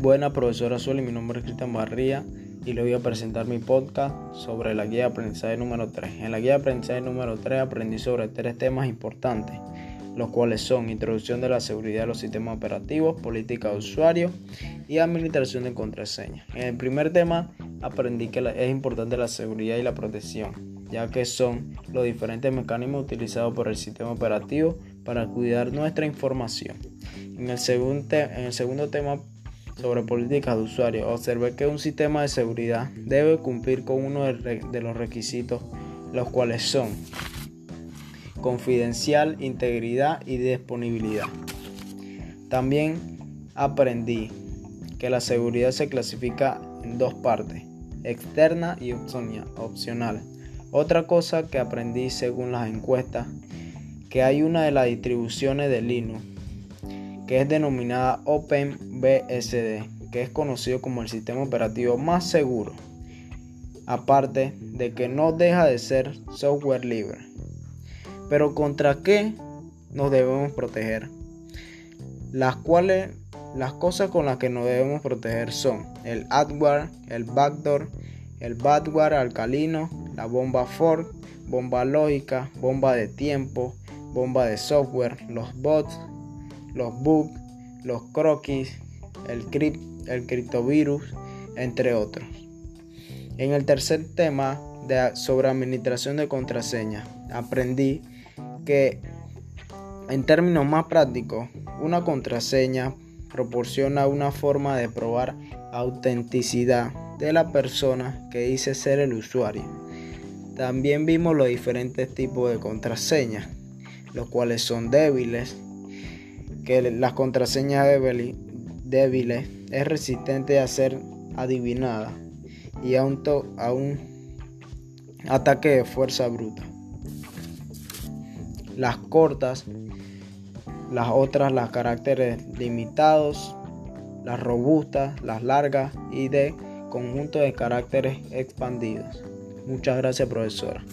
Buena profesora Sueli, mi nombre es Cristian Barría y le voy a presentar mi podcast sobre la guía de aprendizaje número 3. En la guía de aprendizaje número 3 aprendí sobre tres temas importantes, los cuales son introducción de la seguridad de los sistemas operativos, política de usuario y administración de contraseñas. En el primer tema aprendí que es importante la seguridad y la protección, ya que son los diferentes mecanismos utilizados por el sistema operativo para cuidar nuestra información. En el, segundo, en el segundo tema sobre políticas de usuario, observé que un sistema de seguridad debe cumplir con uno de los requisitos, los cuales son confidencial, integridad y disponibilidad. También aprendí que la seguridad se clasifica en dos partes, externa y opcional. Otra cosa que aprendí según las encuestas, que hay una de las distribuciones de Linux que es denominada OpenBSD, que es conocido como el sistema operativo más seguro, aparte de que no deja de ser software libre. Pero ¿contra qué nos debemos proteger? Las cuales las cosas con las que nos debemos proteger son el adware, el backdoor, el badware alcalino, la bomba fork, bomba lógica, bomba de tiempo, bomba de software, los bots, los bugs, los croquis, el, criptovirus, entre otros. En el tercer tema de, sobre administración de contraseña, aprendí que en términos más prácticos, una contraseña proporciona una forma de probar autenticidad de la persona que dice ser el usuario. También vimos los diferentes tipos de contraseñas, los cuales son débiles, que las contraseñas débiles es resistente a ser adivinada y a un, a un ataque de fuerza bruta. Las cortas, las otras, las caracteres limitados, las robustas, las largas y de conjunto de caracteres expandidos. Muchas gracias, profesora.